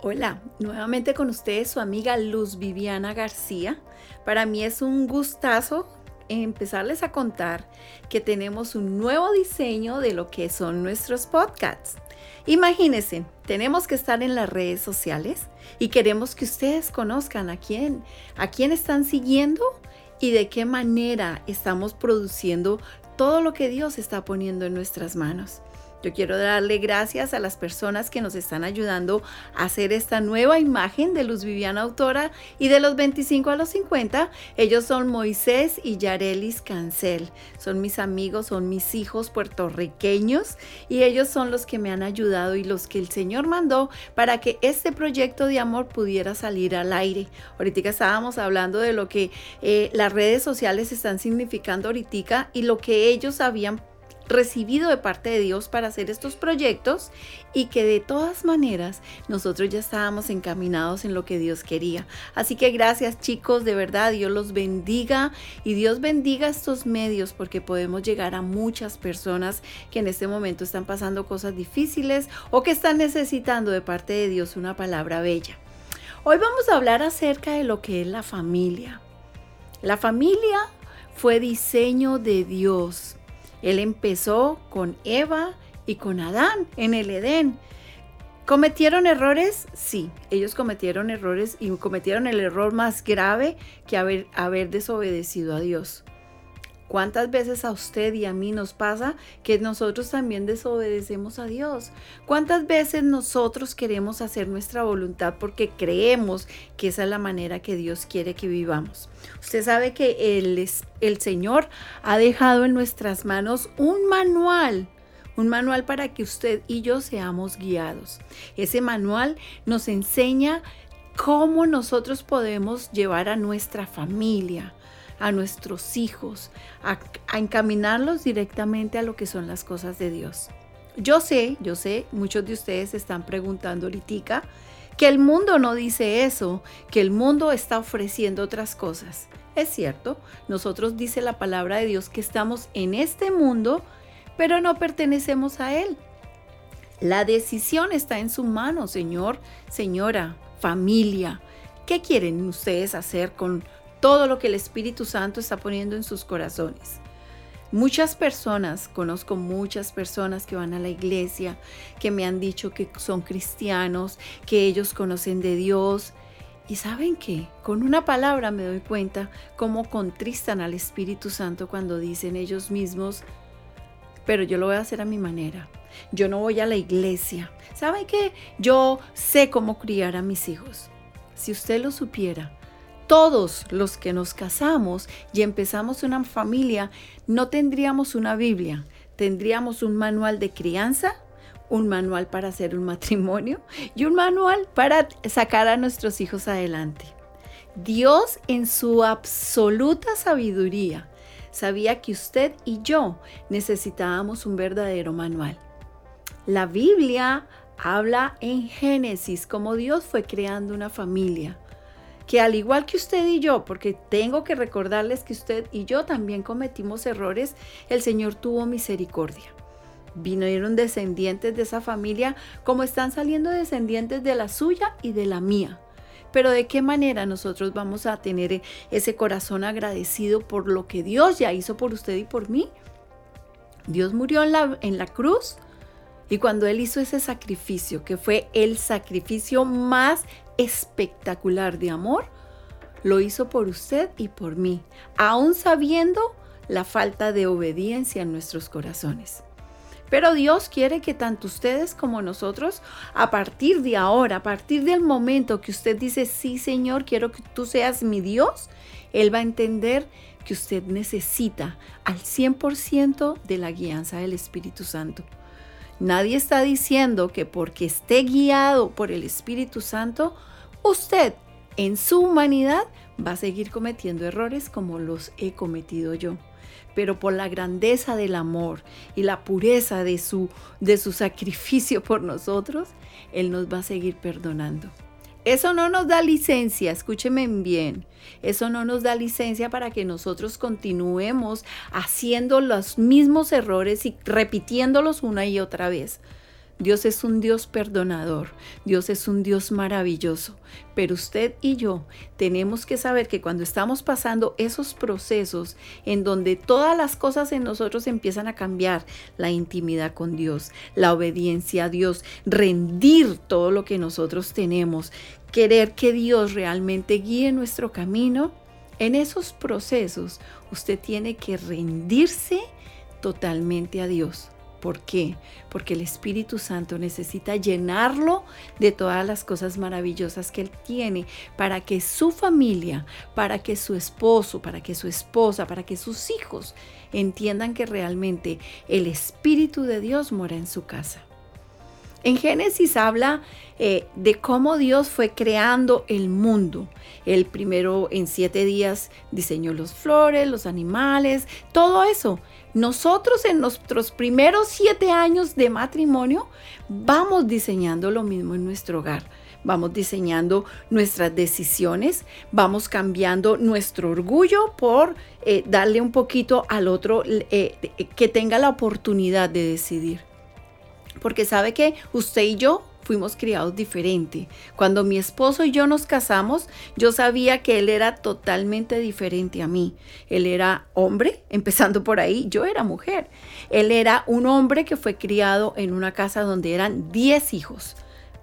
Hola, nuevamente con ustedes su amiga Luz Viviana García. Para mí es un gustazo empezarles a contar que tenemos un nuevo diseño de lo que son nuestros podcasts. Imagínense, tenemos que estar en las redes sociales y queremos que ustedes conozcan a quién, a quién están siguiendo y de qué manera estamos produciendo todo lo que Dios está poniendo en nuestras manos. Yo quiero darle gracias a las personas que nos están ayudando a hacer esta nueva imagen de Luz Viviana Autora y de los 25 a los 50. Ellos son Moisés y Yarelis Cancel. Son mis amigos, son mis hijos puertorriqueños y ellos son los que me han ayudado y los que el Señor mandó para que este proyecto de amor pudiera salir al aire. Ahorita estábamos hablando de lo que eh, las redes sociales están significando ahorita y lo que ellos habían recibido de parte de Dios para hacer estos proyectos y que de todas maneras nosotros ya estábamos encaminados en lo que Dios quería. Así que gracias chicos, de verdad Dios los bendiga y Dios bendiga estos medios porque podemos llegar a muchas personas que en este momento están pasando cosas difíciles o que están necesitando de parte de Dios una palabra bella. Hoy vamos a hablar acerca de lo que es la familia. La familia fue diseño de Dios él empezó con Eva y con Adán en el Edén. ¿Cometieron errores? Sí, ellos cometieron errores y cometieron el error más grave que haber, desobedecido a Dios. ¿Cuántas veces a usted y a mí nos pasa que nosotros también desobedecemos a Dios? ¿Cuántas veces nosotros queremos hacer nuestra voluntad porque creemos que esa es la manera que Dios quiere que vivamos? Usted sabe que el, el Señor ha dejado en nuestras manos un manual un manual para que usted y yo seamos guiados. Ese manual nos enseña cómo nosotros podemos llevar a nuestra familia, a nuestros hijos, a, encaminarlos directamente a lo que son las cosas de Dios. Yo sé, yo sé, muchos de ustedes están preguntando ahorita que el mundo no dice eso, que el mundo está ofreciendo otras cosas. Es cierto, nosotros dice la palabra de Dios que estamos en este mundo, pero no pertenecemos a él. La decisión está en su mano, señor, señora, familia. ¿Qué quieren ustedes hacer con todo lo que el Espíritu Santo está poniendo en sus corazones. Muchas personas, conozco muchas personas que van a la iglesia, que me han dicho que son cristianos, que ellos conocen de Dios. Y saben que con una palabra me doy cuenta cómo contristan al Espíritu Santo cuando dicen ellos mismos, pero yo lo voy a hacer a mi manera. Yo no voy a la iglesia. ¿Saben que yo sé cómo criar a mis hijos? Si usted lo supiera, todos los que nos casamos y empezamos una familia, no tendríamos una Biblia, tendríamos un manual de crianza, un manual para hacer un matrimonio y un manual para sacar a nuestros hijos adelante. Dios en su absoluta sabiduría sabía que usted y yo necesitábamos un verdadero manual. La Biblia habla en Génesis como Dios fue creando una familia que al igual que usted y yo, porque tengo que recordarles que usted y yo también cometimos errores, el Señor tuvo misericordia. Vinieron descendientes de esa familia como están saliendo descendientes de la suya y de la mía. Pero de qué manera nosotros vamos a tener ese corazón agradecido por lo que Dios ya hizo por usted y por mí. Dios murió en la, en la cruz y cuando Él hizo ese sacrificio, que fue el sacrificio más espectacular de amor, lo hizo por usted y por mí, aún sabiendo la falta de obediencia en nuestros corazones. Pero Dios quiere que tanto ustedes como nosotros, a partir de ahora, a partir del momento que usted dice, sí Señor, quiero que tú seas mi Dios, Él va a entender que usted necesita al 100% de la guianza del Espíritu Santo. Nadie está diciendo que porque esté guiado por el Espíritu Santo, usted en su humanidad va a seguir cometiendo errores como los he cometido yo. Pero por la grandeza del amor y la pureza de su, de su sacrificio por nosotros, Él nos va a seguir perdonando. Eso no nos da licencia, escúcheme bien, eso no nos da licencia para que nosotros continuemos haciendo los mismos errores y repitiéndolos una y otra vez. Dios es un Dios perdonador, Dios es un Dios maravilloso, pero usted y yo tenemos que saber que cuando estamos pasando esos procesos en donde todas las cosas en nosotros empiezan a cambiar, la intimidad con Dios, la obediencia a Dios, rendir todo lo que nosotros tenemos, querer que Dios realmente guíe nuestro camino, en esos procesos usted tiene que rendirse totalmente a Dios ¿Por qué? Porque el Espíritu Santo necesita llenarlo de todas las cosas maravillosas que Él tiene para que su familia, para que su esposo, para que su esposa, para que sus hijos entiendan que realmente el Espíritu de Dios mora en su casa. En Génesis habla eh, de cómo Dios fue creando el mundo. El primero en siete días diseñó los flores, los animales, todo eso. Nosotros en nuestros primeros siete años de matrimonio vamos diseñando lo mismo en nuestro hogar. Vamos diseñando nuestras decisiones, vamos cambiando nuestro orgullo por eh, darle un poquito al otro eh, que tenga la oportunidad de decidir. Porque sabe que usted y yo fuimos criados diferente. Cuando mi esposo y yo nos casamos, yo sabía que él era totalmente diferente a mí. Él era hombre, empezando por ahí, yo era mujer. Él era un hombre que fue criado en una casa donde eran 10 hijos.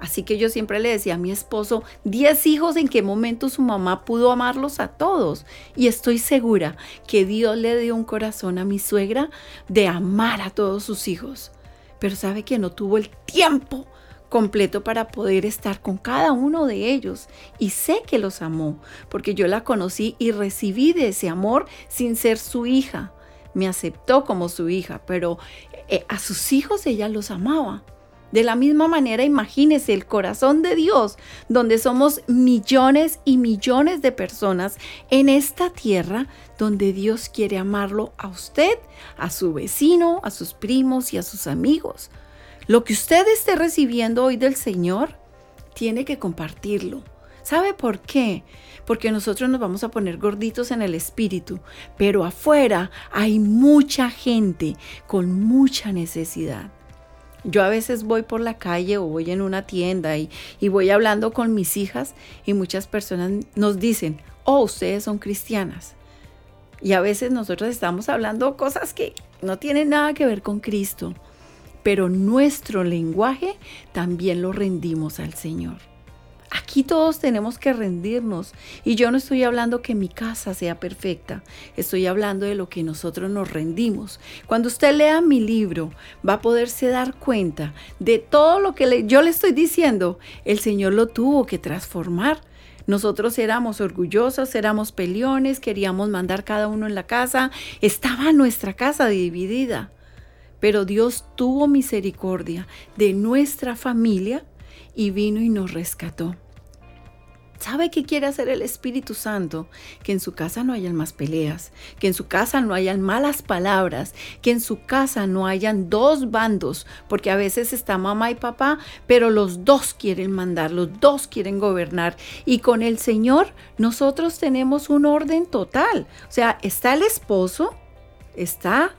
Así que yo siempre le decía a mi esposo, 10 hijos, ¿en qué momento su mamá pudo amarlos a todos? Y estoy segura que Dios le dio un corazón a mi suegra de amar a todos sus hijos. Pero sabe que no tuvo el tiempo completo para poder estar con cada uno de ellos. Y sé que los amó, porque yo la conocí y recibí de ese amor sin ser su hija. Me aceptó como su hija, pero eh, a sus hijos ella los amaba. De la misma manera, imagínese el corazón de Dios, donde somos millones y millones de personas en esta tierra, donde Dios quiere amarlo a usted, a su vecino, a sus primos y a sus amigos. Lo que usted esté recibiendo hoy del Señor, tiene que compartirlo. ¿Sabe por qué? Porque nosotros nos vamos a poner gorditos en el espíritu, pero afuera hay mucha gente con mucha necesidad. Yo a veces voy por la calle o voy en una tienda y, y, voy hablando con mis hijas y muchas personas nos dicen, oh, ustedes son cristianas. Y a veces nosotros estamos hablando cosas que no tienen nada que ver con Cristo pero nuestro lenguaje también lo rendimos al Señor. Aquí todos tenemos que rendirnos y yo no estoy hablando que mi casa sea perfecta, estoy hablando de lo que nosotros nos rendimos. Cuando usted lea mi libro va a poderse dar cuenta de todo lo que yo le estoy diciendo, el Señor lo tuvo que transformar. Nosotros éramos orgullosos, éramos peleones, queríamos mandar cada uno en la casa, estaba nuestra casa dividida. Pero Dios tuvo misericordia de nuestra familia y vino y nos rescató. ¿Sabe qué quiere hacer el Espíritu Santo? Que en su casa no hayan más peleas, que en su casa no hayan malas palabras, que en su casa no hayan dos bandos, porque a veces está mamá y papá, pero los dos quieren mandar, los dos quieren gobernar. Y con el Señor nosotros tenemos un orden total. O sea, está el esposo, está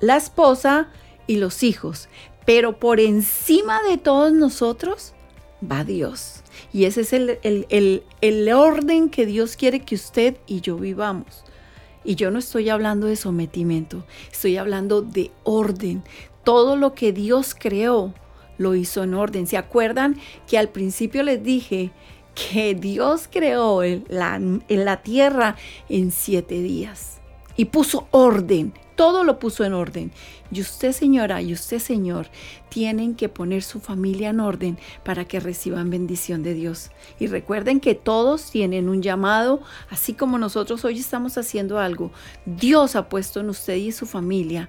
la esposa y los hijos. Pero por encima de todos nosotros va Dios. Y ese es el, orden que Dios quiere que usted y yo vivamos. Y yo no estoy hablando de sometimiento, estoy hablando de orden. Todo lo que Dios creó lo hizo en orden. ¿Se acuerdan que al principio les dije que Dios creó la, en la tierra en siete días y puso orden? Todo lo puso en orden. Y usted, señora, y usted, señor, tienen que poner su familia en orden para que reciban bendición de Dios. Y recuerden que todos tienen un llamado, así como nosotros hoy estamos haciendo algo. Dios ha puesto en usted y su familia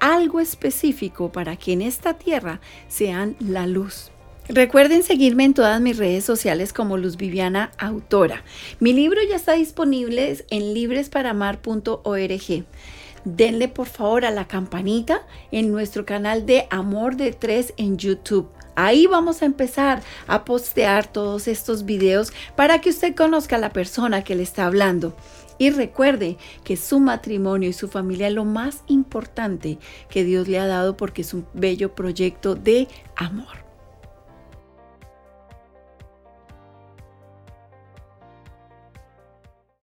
algo específico para que en esta tierra sean la luz. Recuerden seguirme en todas mis redes sociales como Luz Viviana Autora. Mi libro ya está disponible en libresparamar.org denle por favor a la campanita en nuestro canal de Amor de Tres en YouTube. Ahí vamos a empezar a postear todos estos videos para que usted conozca a la persona que le está hablando. Y recuerde que su matrimonio y su familia es lo más importante que Dios le ha dado porque es un bello proyecto de amor.